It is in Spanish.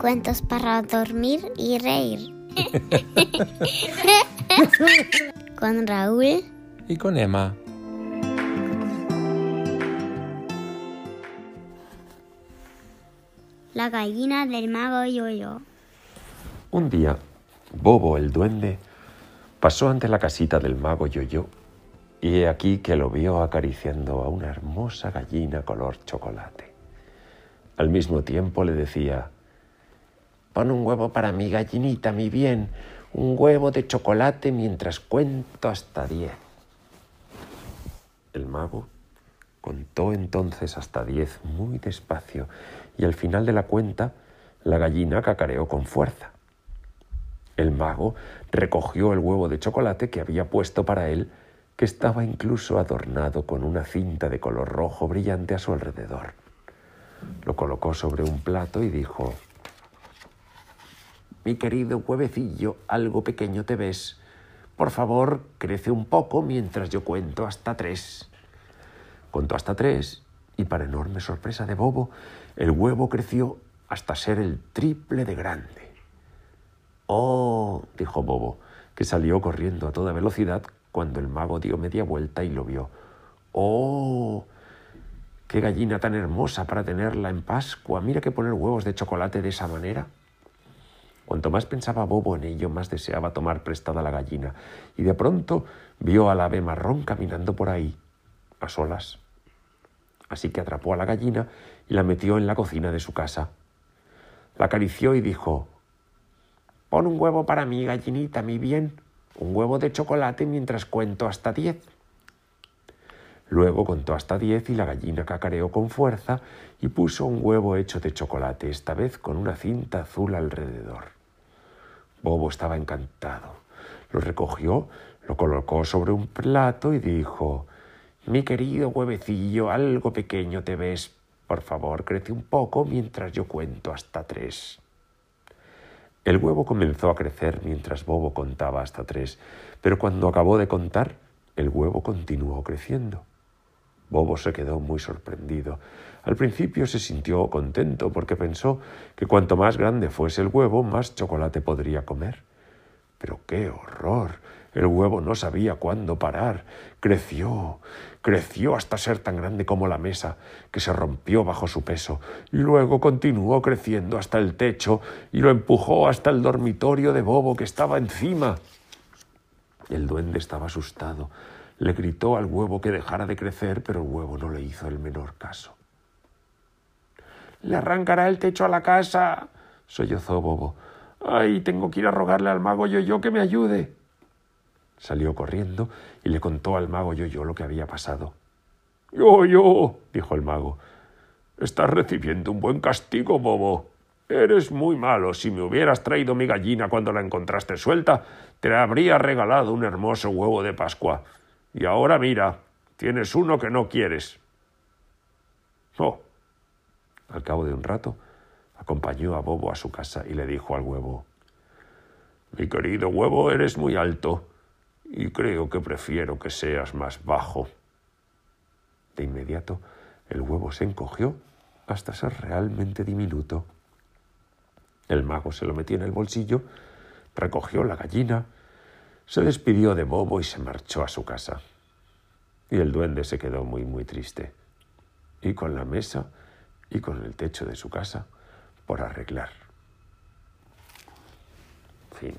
Cuentos para dormir y reír. con Raúl y con Emma. La gallina del mago Yoyo. Un día, Bobo el duende pasó ante la casita del mago Yoyo y he aquí que lo vio acariciando a una hermosa gallina color chocolate. Al mismo tiempo le decía, Pon un huevo para mi gallinita, mi bien, un huevo de chocolate mientras cuento hasta diez. El mago contó entonces hasta diez muy despacio y al final de la cuenta la gallina cacareó con fuerza. El mago recogió el huevo de chocolate que había puesto para él, que estaba incluso adornado con una cinta de color rojo brillante a su alrededor. Lo colocó sobre un plato y dijo, Mi querido huevecillo, algo pequeño te ves. Por favor, crece un poco mientras yo cuento hasta tres. Contó hasta tres y para enorme sorpresa de Bobo, el huevo creció hasta ser el triple de grande. Oh, dijo Bobo, que salió corriendo a toda velocidad cuando el mago dio media vuelta y lo vio. Oh, qué gallina tan hermosa para tenerla en Pascua. Mira que poner huevos de chocolate de esa manera. Cuanto más pensaba Bobo en ello, más deseaba tomar prestada la gallina, y de pronto vio al ave marrón caminando por ahí, a solas. Así que atrapó a la gallina y la metió en la cocina de su casa. La acarició y dijo Pon un huevo para mí, gallinita, mi bien, un huevo de chocolate mientras cuento hasta diez. Luego contó hasta diez y la gallina cacareó con fuerza y puso un huevo hecho de chocolate, esta vez con una cinta azul alrededor. Bobo estaba encantado. Lo recogió, lo colocó sobre un plato y dijo Mi querido huevecillo, algo pequeño te ves. Por favor, crece un poco mientras yo cuento hasta tres. El huevo comenzó a crecer mientras Bobo contaba hasta tres, pero cuando acabó de contar, el huevo continuó creciendo. Bobo se quedó muy sorprendido. Al principio se sintió contento porque pensó que cuanto más grande fuese el huevo, más chocolate podría comer. Pero qué horror. El huevo no sabía cuándo parar. Creció, creció hasta ser tan grande como la mesa, que se rompió bajo su peso, y luego continuó creciendo hasta el techo y lo empujó hasta el dormitorio de Bobo que estaba encima. El duende estaba asustado. Le gritó al huevo que dejara de crecer, pero el huevo no le hizo el menor caso. Le arrancará el techo a la casa, sollozó Bobo. Ay, tengo que ir a rogarle al mago Yoyo que me ayude. Salió corriendo y le contó al mago Yoyo lo que había pasado. Yoyo, dijo el mago, estás recibiendo un buen castigo, bobo. Eres muy malo. Si me hubieras traído mi gallina cuando la encontraste suelta, te habría regalado un hermoso huevo de Pascua. Y ahora mira, tienes uno que no quieres. Oh. Al cabo de un rato, acompañó a Bobo a su casa y le dijo al huevo Mi querido huevo, eres muy alto y creo que prefiero que seas más bajo. De inmediato el huevo se encogió hasta ser realmente diminuto. El mago se lo metió en el bolsillo, recogió la gallina, se despidió de Bobo y se marchó a su casa. Y el duende se quedó muy, muy triste. Y con la mesa y con el techo de su casa por arreglar. Fin.